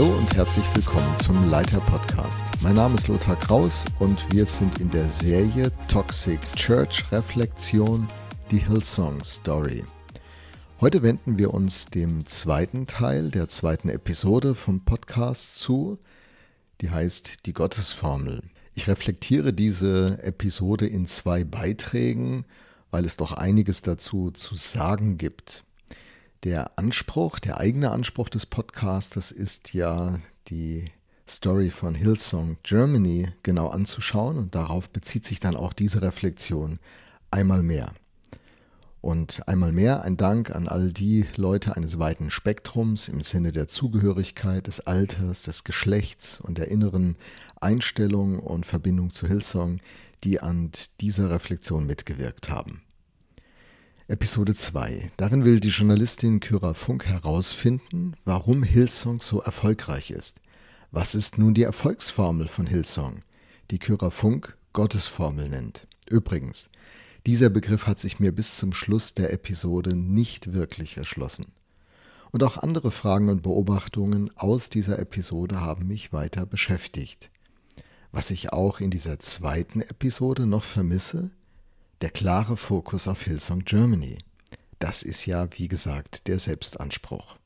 Hallo und herzlich willkommen zum Leiter Podcast. Mein Name ist Lothar Kraus und wir sind in der Serie Toxic Church Reflexion, die Hillsong Story. Heute wenden wir uns dem zweiten Teil der zweiten Episode vom Podcast zu, die heißt die Gottesformel. Ich reflektiere diese Episode in zwei Beiträgen, weil es doch einiges dazu zu sagen gibt. Der Anspruch, der eigene Anspruch des Podcasters ist ja, die Story von Hillsong Germany genau anzuschauen und darauf bezieht sich dann auch diese Reflexion einmal mehr. Und einmal mehr ein Dank an all die Leute eines weiten Spektrums im Sinne der Zugehörigkeit, des Alters, des Geschlechts und der inneren Einstellung und Verbindung zu Hillsong, die an dieser Reflexion mitgewirkt haben. Episode 2. Darin will die Journalistin Kyra Funk herausfinden, warum Hillsong so erfolgreich ist. Was ist nun die Erfolgsformel von Hillsong, die Kyra Funk Gottesformel nennt? Übrigens, dieser Begriff hat sich mir bis zum Schluss der Episode nicht wirklich erschlossen. Und auch andere Fragen und Beobachtungen aus dieser Episode haben mich weiter beschäftigt. Was ich auch in dieser zweiten Episode noch vermisse, der klare Fokus auf Hillsong Germany. Das ist ja, wie gesagt, der Selbstanspruch.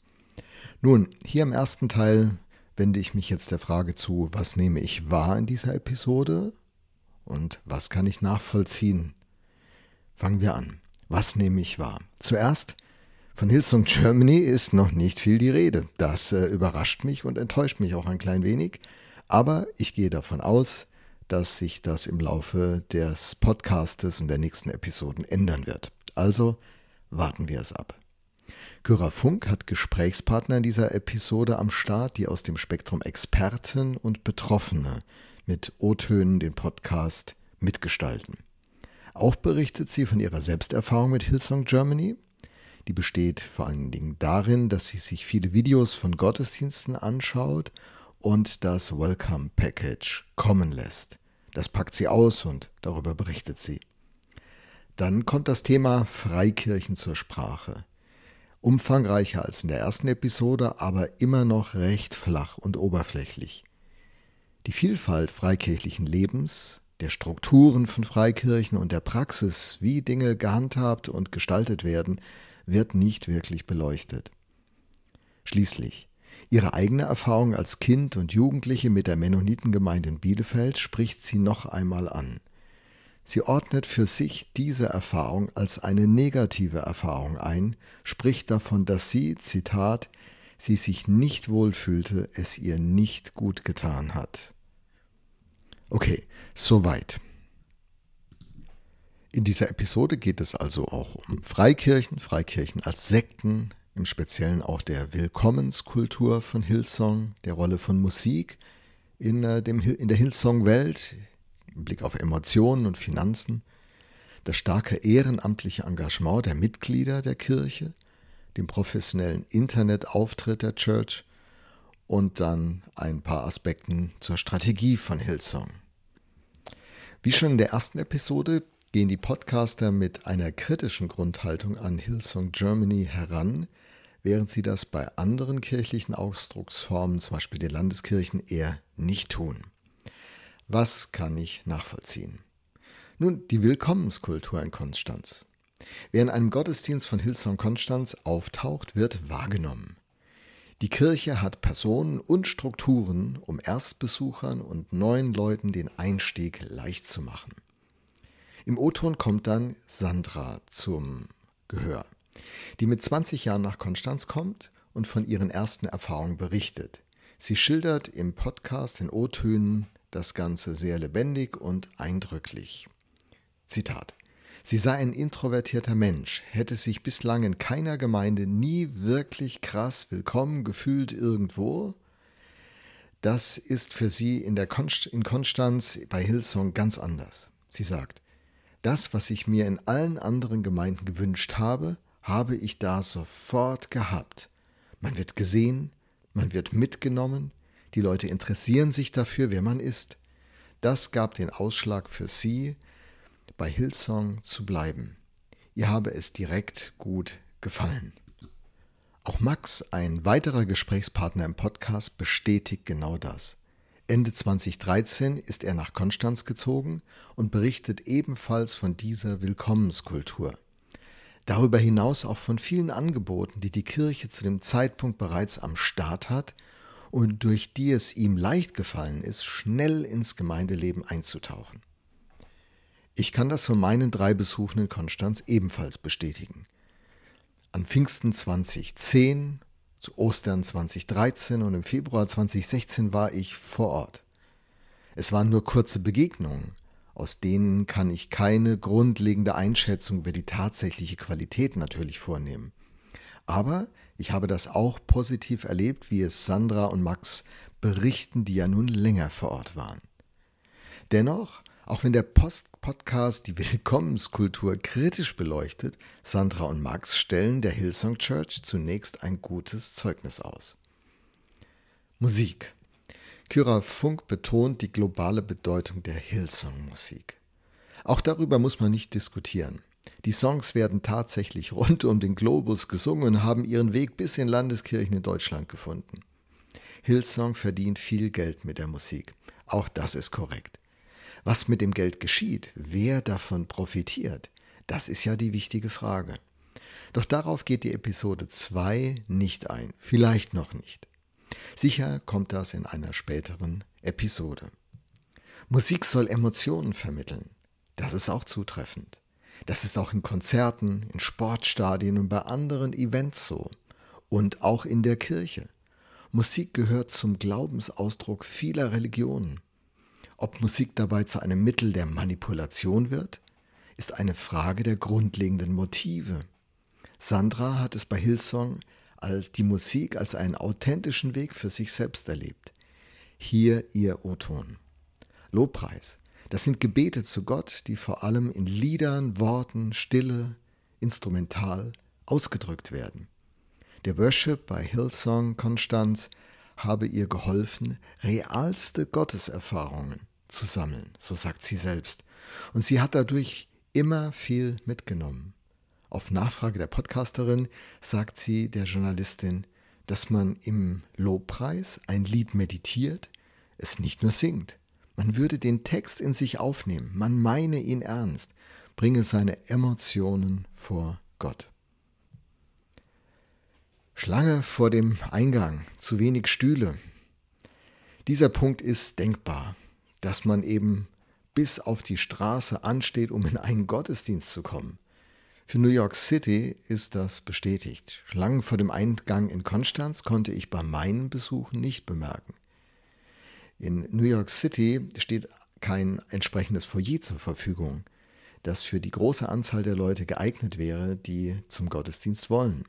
Nun, hier im ersten Teil wende ich mich jetzt der Frage zu, was nehme ich wahr in dieser Episode und was kann ich nachvollziehen. Fangen wir an. Was nehme ich wahr? Zuerst, von Hillsong Germany ist noch nicht viel die Rede. Das äh, überrascht mich und enttäuscht mich auch ein klein wenig. Aber ich gehe davon aus, dass sich das im Laufe des Podcastes und der nächsten Episoden ändern wird. Also warten wir es ab. Kyra Funk hat Gesprächspartner in dieser Episode am Start, die aus dem Spektrum Experten und Betroffene mit O-Tönen den Podcast mitgestalten. Auch berichtet sie von ihrer Selbsterfahrung mit Hillsong Germany. Die besteht vor allen Dingen darin, dass sie sich viele Videos von Gottesdiensten anschaut und das Welcome Package kommen lässt. Das packt sie aus und darüber berichtet sie. Dann kommt das Thema Freikirchen zur Sprache. Umfangreicher als in der ersten Episode, aber immer noch recht flach und oberflächlich. Die Vielfalt freikirchlichen Lebens, der Strukturen von Freikirchen und der Praxis, wie Dinge gehandhabt und gestaltet werden, wird nicht wirklich beleuchtet. Schließlich Ihre eigene Erfahrung als Kind und Jugendliche mit der Mennonitengemeinde in Bielefeld spricht sie noch einmal an. Sie ordnet für sich diese Erfahrung als eine negative Erfahrung ein, spricht davon, dass sie, Zitat, sie sich nicht wohlfühlte, es ihr nicht gut getan hat. Okay, soweit. In dieser Episode geht es also auch um Freikirchen, Freikirchen als Sekten, im Speziellen auch der Willkommenskultur von Hillsong, der Rolle von Musik in, äh, dem, in der Hillsong-Welt, im Blick auf Emotionen und Finanzen, das starke ehrenamtliche Engagement der Mitglieder der Kirche, dem professionellen Internetauftritt der Church und dann ein paar Aspekten zur Strategie von Hillsong. Wie schon in der ersten Episode gehen die Podcaster mit einer kritischen Grundhaltung an Hillsong Germany heran, während sie das bei anderen kirchlichen Ausdrucksformen, zum Beispiel den Landeskirchen, eher nicht tun. Was kann ich nachvollziehen? Nun, die Willkommenskultur in Konstanz. Wer in einem Gottesdienst von Hillsong Konstanz auftaucht, wird wahrgenommen. Die Kirche hat Personen und Strukturen, um Erstbesuchern und neuen Leuten den Einstieg leicht zu machen. Im O-Ton kommt dann Sandra zum Gehör die mit 20 Jahren nach Konstanz kommt und von ihren ersten Erfahrungen berichtet. Sie schildert im Podcast in O-Tönen das Ganze sehr lebendig und eindrücklich. Zitat. Sie sei ein introvertierter Mensch, hätte sich bislang in keiner Gemeinde nie wirklich krass willkommen gefühlt irgendwo. Das ist für sie in, der Konst in Konstanz bei Hillsong ganz anders. Sie sagt, das, was ich mir in allen anderen Gemeinden gewünscht habe, habe ich da sofort gehabt. Man wird gesehen, man wird mitgenommen, die Leute interessieren sich dafür, wer man ist. Das gab den Ausschlag für sie, bei Hillsong zu bleiben. Ihr habe es direkt gut gefallen. Auch Max, ein weiterer Gesprächspartner im Podcast, bestätigt genau das. Ende 2013 ist er nach Konstanz gezogen und berichtet ebenfalls von dieser Willkommenskultur. Darüber hinaus auch von vielen Angeboten, die die Kirche zu dem Zeitpunkt bereits am Start hat und durch die es ihm leicht gefallen ist, schnell ins Gemeindeleben einzutauchen. Ich kann das von meinen drei Besuchen in Konstanz ebenfalls bestätigen. An Pfingsten 2010, zu Ostern 2013 und im Februar 2016 war ich vor Ort. Es waren nur kurze Begegnungen, aus denen kann ich keine grundlegende Einschätzung über die tatsächliche Qualität natürlich vornehmen. Aber ich habe das auch positiv erlebt, wie es Sandra und Max berichten, die ja nun länger vor Ort waren. Dennoch auch wenn der Post Podcast die Willkommenskultur kritisch beleuchtet, Sandra und Max stellen der Hillsong Church zunächst ein gutes Zeugnis aus. Musik. Kyra Funk betont die globale Bedeutung der Hillsong-Musik. Auch darüber muss man nicht diskutieren. Die Songs werden tatsächlich rund um den Globus gesungen und haben ihren Weg bis in Landeskirchen in Deutschland gefunden. Hillsong verdient viel Geld mit der Musik. Auch das ist korrekt. Was mit dem Geld geschieht, wer davon profitiert, das ist ja die wichtige Frage. Doch darauf geht die Episode 2 nicht ein, vielleicht noch nicht. Sicher kommt das in einer späteren Episode. Musik soll Emotionen vermitteln. Das ist auch zutreffend. Das ist auch in Konzerten, in Sportstadien und bei anderen Events so. Und auch in der Kirche. Musik gehört zum Glaubensausdruck vieler Religionen. Ob Musik dabei zu einem Mittel der Manipulation wird, ist eine Frage der grundlegenden Motive. Sandra hat es bei Hillsong die Musik als einen authentischen Weg für sich selbst erlebt. Hier ihr O-Ton. Lobpreis. Das sind Gebete zu Gott, die vor allem in Liedern, Worten, Stille, instrumental ausgedrückt werden. Der Worship bei Hillsong Konstanz habe ihr geholfen, realste Gotteserfahrungen zu sammeln, so sagt sie selbst. Und sie hat dadurch immer viel mitgenommen. Auf Nachfrage der Podcasterin sagt sie der Journalistin, dass man im Lobpreis ein Lied meditiert, es nicht nur singt. Man würde den Text in sich aufnehmen, man meine ihn ernst, bringe seine Emotionen vor Gott. Schlange vor dem Eingang, zu wenig Stühle. Dieser Punkt ist denkbar, dass man eben bis auf die Straße ansteht, um in einen Gottesdienst zu kommen. Für New York City ist das bestätigt. Schlangen vor dem Eingang in Konstanz konnte ich bei meinen Besuchen nicht bemerken. In New York City steht kein entsprechendes Foyer zur Verfügung, das für die große Anzahl der Leute geeignet wäre, die zum Gottesdienst wollen.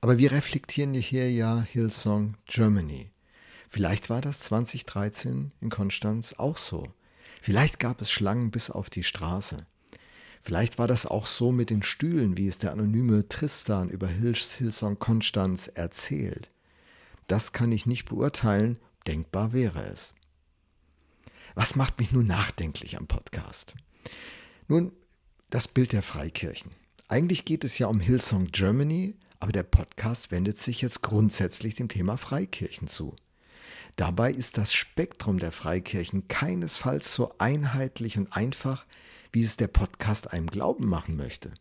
Aber wir reflektieren hier ja Hillsong Germany. Vielleicht war das 2013 in Konstanz auch so. Vielleicht gab es Schlangen bis auf die Straße. Vielleicht war das auch so mit den Stühlen, wie es der anonyme Tristan über Hillsong Konstanz erzählt. Das kann ich nicht beurteilen, denkbar wäre es. Was macht mich nun nachdenklich am Podcast? Nun, das Bild der Freikirchen. Eigentlich geht es ja um Hillsong Germany, aber der Podcast wendet sich jetzt grundsätzlich dem Thema Freikirchen zu. Dabei ist das Spektrum der Freikirchen keinesfalls so einheitlich und einfach, wie es der Podcast einem glauben machen möchte.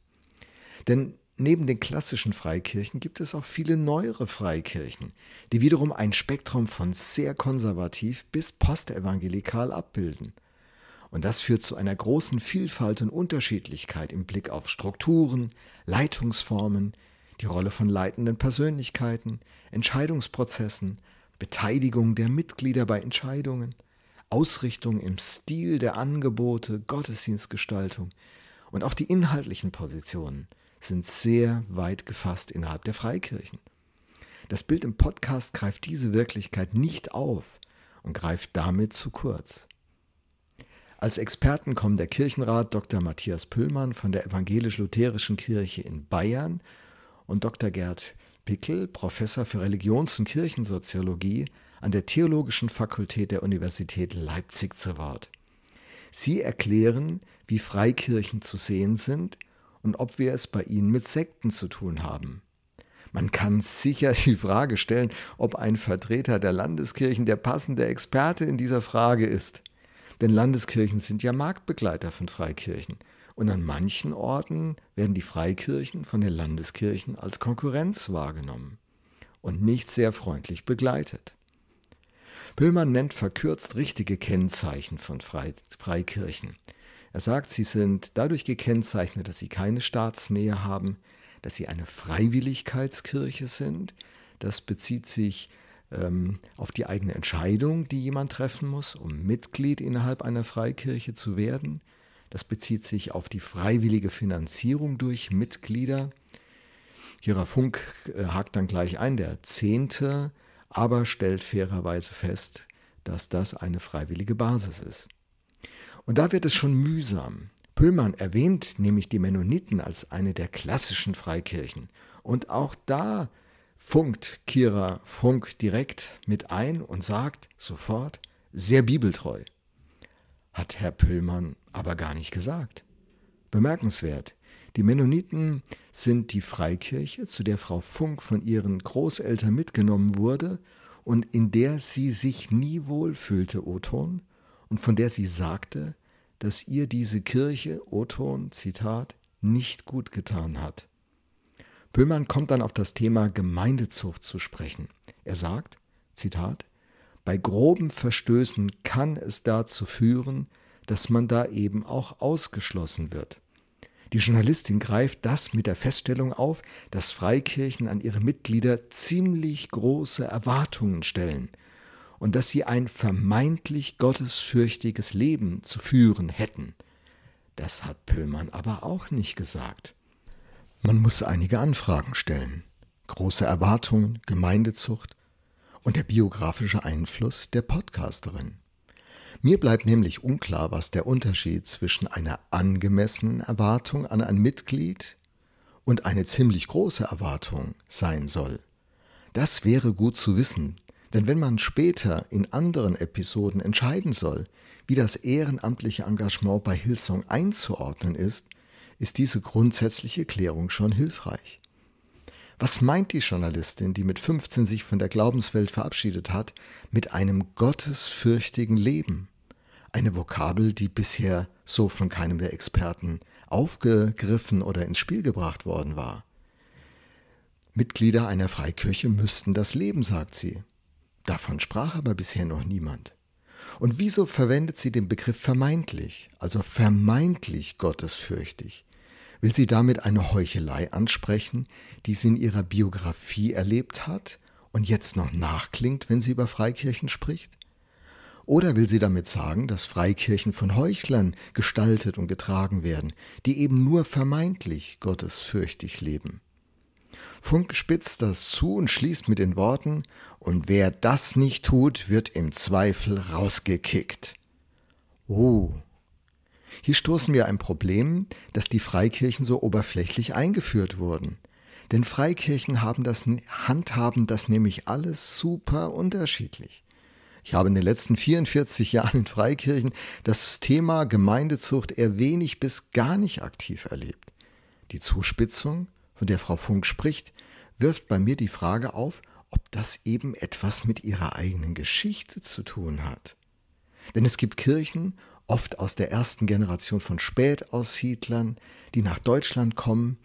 Denn neben den klassischen Freikirchen gibt es auch viele neuere Freikirchen, die wiederum ein Spektrum von sehr konservativ bis postevangelikal abbilden. Und das führt zu einer großen Vielfalt und Unterschiedlichkeit im Blick auf Strukturen, Leitungsformen, die Rolle von leitenden Persönlichkeiten, Entscheidungsprozessen, Beteiligung der Mitglieder bei Entscheidungen, Ausrichtung im Stil der Angebote, Gottesdienstgestaltung und auch die inhaltlichen Positionen sind sehr weit gefasst innerhalb der Freikirchen. Das Bild im Podcast greift diese Wirklichkeit nicht auf und greift damit zu kurz. Als Experten kommen der Kirchenrat Dr. Matthias Püllmann von der Evangelisch-Lutherischen Kirche in Bayern und Dr. Gerd Pickel, Professor für Religions- und Kirchensoziologie an der Theologischen Fakultät der Universität Leipzig zu Wort. Sie erklären, wie Freikirchen zu sehen sind und ob wir es bei ihnen mit Sekten zu tun haben. Man kann sicher die Frage stellen, ob ein Vertreter der Landeskirchen der passende Experte in dieser Frage ist. Denn Landeskirchen sind ja Marktbegleiter von Freikirchen. Und an manchen Orten werden die Freikirchen von den Landeskirchen als Konkurrenz wahrgenommen und nicht sehr freundlich begleitet. Pöllmann nennt verkürzt richtige Kennzeichen von Freikirchen. Er sagt, sie sind dadurch gekennzeichnet, dass sie keine Staatsnähe haben, dass sie eine Freiwilligkeitskirche sind. Das bezieht sich ähm, auf die eigene Entscheidung, die jemand treffen muss, um Mitglied innerhalb einer Freikirche zu werden. Das bezieht sich auf die freiwillige Finanzierung durch Mitglieder. Kira Funk äh, hakt dann gleich ein, der Zehnte, aber stellt fairerweise fest, dass das eine freiwillige Basis ist. Und da wird es schon mühsam. Pöllmann erwähnt nämlich die Mennoniten als eine der klassischen Freikirchen. Und auch da funkt Kira Funk direkt mit ein und sagt sofort, sehr bibeltreu. Hat Herr Pöllmann aber gar nicht gesagt. Bemerkenswert. Die Mennoniten sind die Freikirche, zu der Frau Funk von ihren Großeltern mitgenommen wurde und in der sie sich nie wohlfühlte, Oton, und von der sie sagte, dass ihr diese Kirche, Oton, Zitat, nicht gut getan hat. Pöllmann kommt dann auf das Thema Gemeindezucht zu sprechen. Er sagt, Zitat, bei groben Verstößen kann es dazu führen, dass man da eben auch ausgeschlossen wird. Die Journalistin greift das mit der Feststellung auf, dass Freikirchen an ihre Mitglieder ziemlich große Erwartungen stellen und dass sie ein vermeintlich gottesfürchtiges Leben zu führen hätten. Das hat Pöllmann aber auch nicht gesagt. Man muss einige Anfragen stellen. Große Erwartungen, Gemeindezucht und der biografische Einfluss der Podcasterin. Mir bleibt nämlich unklar, was der Unterschied zwischen einer angemessenen Erwartung an ein Mitglied und eine ziemlich große Erwartung sein soll. Das wäre gut zu wissen, denn wenn man später in anderen Episoden entscheiden soll, wie das ehrenamtliche Engagement bei Hillsong einzuordnen ist, ist diese grundsätzliche Klärung schon hilfreich. Was meint die Journalistin, die mit 15 sich von der Glaubenswelt verabschiedet hat, mit einem gottesfürchtigen Leben? Eine Vokabel, die bisher so von keinem der Experten aufgegriffen oder ins Spiel gebracht worden war. Mitglieder einer Freikirche müssten das leben, sagt sie. Davon sprach aber bisher noch niemand. Und wieso verwendet sie den Begriff vermeintlich, also vermeintlich gottesfürchtig? Will sie damit eine Heuchelei ansprechen, die sie in ihrer Biografie erlebt hat und jetzt noch nachklingt, wenn sie über Freikirchen spricht? Oder will sie damit sagen, dass Freikirchen von Heuchlern gestaltet und getragen werden, die eben nur vermeintlich gottesfürchtig leben? Funk spitzt das zu und schließt mit den Worten, und wer das nicht tut, wird im Zweifel rausgekickt. Oh. Hier stoßen wir ein Problem, dass die Freikirchen so oberflächlich eingeführt wurden. Denn Freikirchen haben das, handhaben das nämlich alles super unterschiedlich. Ich habe in den letzten 44 Jahren in Freikirchen das Thema Gemeindezucht eher wenig bis gar nicht aktiv erlebt. Die Zuspitzung von der Frau Funk spricht, wirft bei mir die Frage auf, ob das eben etwas mit ihrer eigenen Geschichte zu tun hat. Denn es gibt Kirchen, oft aus der ersten Generation von Spätaussiedlern, die nach Deutschland kommen,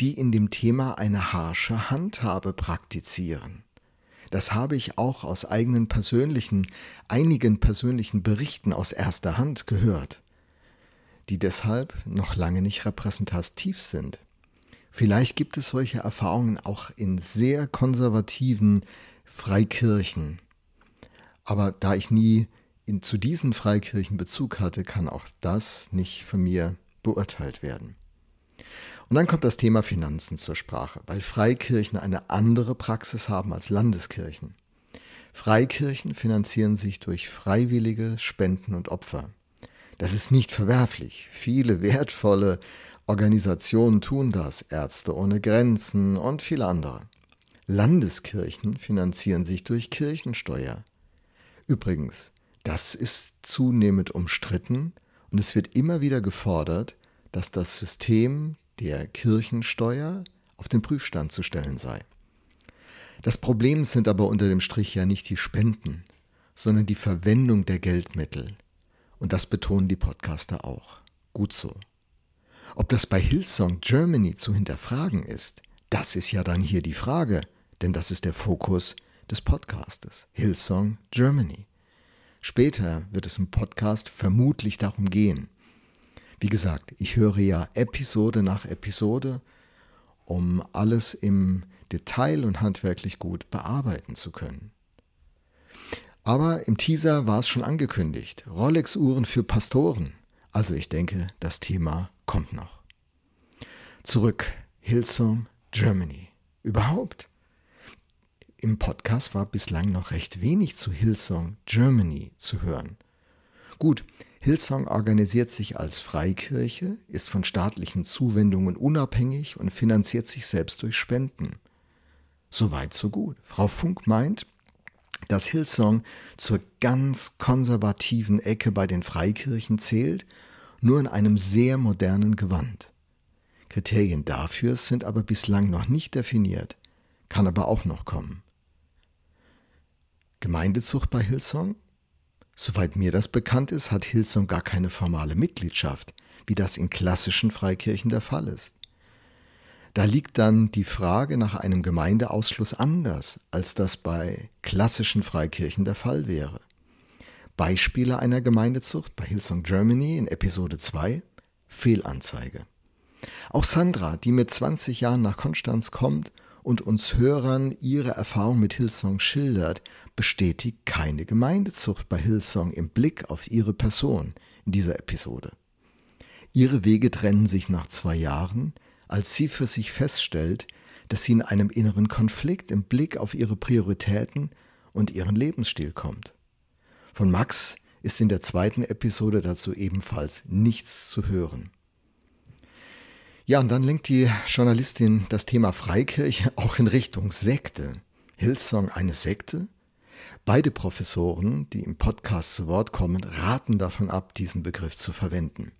die in dem Thema eine harsche Handhabe praktizieren. Das habe ich auch aus eigenen persönlichen, einigen persönlichen Berichten aus erster Hand gehört, die deshalb noch lange nicht repräsentativ sind. Vielleicht gibt es solche Erfahrungen auch in sehr konservativen Freikirchen. Aber da ich nie in, zu diesen Freikirchen Bezug hatte, kann auch das nicht von mir beurteilt werden. Und dann kommt das Thema Finanzen zur Sprache, weil Freikirchen eine andere Praxis haben als Landeskirchen. Freikirchen finanzieren sich durch freiwillige Spenden und Opfer. Das ist nicht verwerflich. Viele wertvolle Organisationen tun das, Ärzte ohne Grenzen und viele andere. Landeskirchen finanzieren sich durch Kirchensteuer. Übrigens, das ist zunehmend umstritten und es wird immer wieder gefordert, dass das System der Kirchensteuer auf den Prüfstand zu stellen sei. Das Problem sind aber unter dem Strich ja nicht die Spenden, sondern die Verwendung der Geldmittel. Und das betonen die Podcaster auch. Gut so. Ob das bei Hillsong Germany zu hinterfragen ist, das ist ja dann hier die Frage, denn das ist der Fokus des Podcastes. Hillsong Germany. Später wird es im Podcast vermutlich darum gehen. Wie gesagt, ich höre ja Episode nach Episode, um alles im Detail und handwerklich gut bearbeiten zu können. Aber im Teaser war es schon angekündigt. Rolex-Uhren für Pastoren. Also ich denke, das Thema kommt noch. Zurück, Hillsong Germany. Überhaupt. Im Podcast war bislang noch recht wenig zu Hillsong Germany zu hören. Gut, Hillsong organisiert sich als Freikirche, ist von staatlichen Zuwendungen unabhängig und finanziert sich selbst durch Spenden. Soweit, so gut. Frau Funk meint, dass Hillsong zur ganz konservativen Ecke bei den Freikirchen zählt, nur in einem sehr modernen Gewand. Kriterien dafür sind aber bislang noch nicht definiert, kann aber auch noch kommen. Gemeindezucht bei Hillsong? Soweit mir das bekannt ist, hat Hillsong gar keine formale Mitgliedschaft, wie das in klassischen Freikirchen der Fall ist. Da liegt dann die Frage nach einem Gemeindeausschluss anders, als das bei klassischen Freikirchen der Fall wäre. Beispiele einer Gemeindezucht bei Hillsong Germany in Episode 2 Fehlanzeige. Auch Sandra, die mit 20 Jahren nach Konstanz kommt und uns Hörern ihre Erfahrung mit Hillsong schildert, bestätigt keine Gemeindezucht bei Hillsong im Blick auf ihre Person in dieser Episode. Ihre Wege trennen sich nach zwei Jahren, als sie für sich feststellt, dass sie in einem inneren Konflikt im Blick auf ihre Prioritäten und ihren Lebensstil kommt. Von Max ist in der zweiten Episode dazu ebenfalls nichts zu hören. Ja, und dann lenkt die Journalistin das Thema Freikirche auch in Richtung Sekte. Hillsong eine Sekte? Beide Professoren, die im Podcast zu Wort kommen, raten davon ab, diesen Begriff zu verwenden.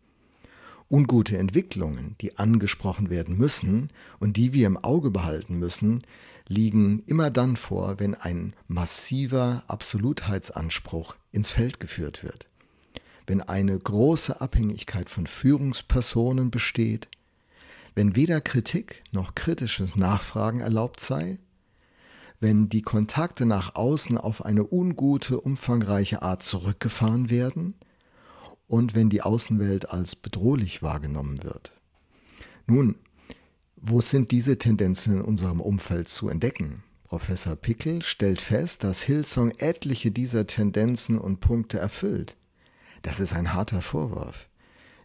Ungute Entwicklungen, die angesprochen werden müssen und die wir im Auge behalten müssen, liegen immer dann vor, wenn ein massiver Absolutheitsanspruch ins Feld geführt wird, wenn eine große Abhängigkeit von Führungspersonen besteht, wenn weder Kritik noch kritisches Nachfragen erlaubt sei, wenn die Kontakte nach außen auf eine ungute, umfangreiche Art zurückgefahren werden, und wenn die Außenwelt als bedrohlich wahrgenommen wird. Nun, wo sind diese Tendenzen in unserem Umfeld zu entdecken? Professor Pickel stellt fest, dass Hillsong etliche dieser Tendenzen und Punkte erfüllt. Das ist ein harter Vorwurf,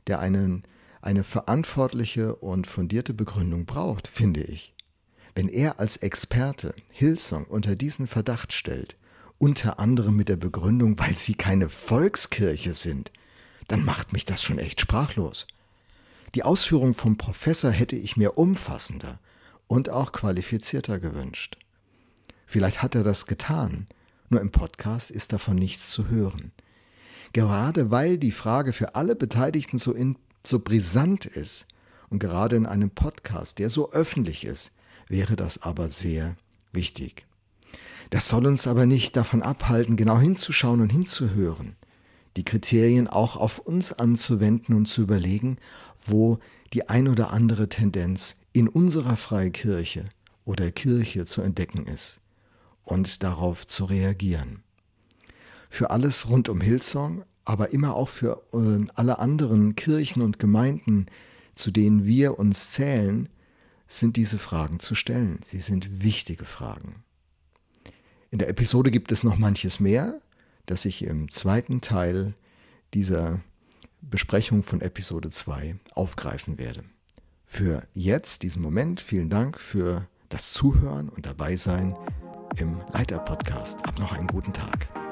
der einen, eine verantwortliche und fundierte Begründung braucht, finde ich. Wenn er als Experte Hillsong unter diesen Verdacht stellt, unter anderem mit der Begründung, weil sie keine Volkskirche sind, dann macht mich das schon echt sprachlos. Die Ausführung vom Professor hätte ich mir umfassender und auch qualifizierter gewünscht. Vielleicht hat er das getan, nur im Podcast ist davon nichts zu hören. Gerade weil die Frage für alle Beteiligten so, in, so brisant ist und gerade in einem Podcast, der so öffentlich ist, wäre das aber sehr wichtig. Das soll uns aber nicht davon abhalten, genau hinzuschauen und hinzuhören die Kriterien auch auf uns anzuwenden und zu überlegen, wo die ein oder andere Tendenz in unserer Freikirche oder Kirche zu entdecken ist und darauf zu reagieren. Für alles rund um Hillsong, aber immer auch für äh, alle anderen Kirchen und Gemeinden, zu denen wir uns zählen, sind diese Fragen zu stellen. Sie sind wichtige Fragen. In der Episode gibt es noch manches mehr, das ich im zweiten Teil dieser Besprechung von Episode 2 aufgreifen werde. Für jetzt, diesen Moment, vielen Dank für das Zuhören und dabei sein im Leiter-Podcast. Hab noch einen guten Tag.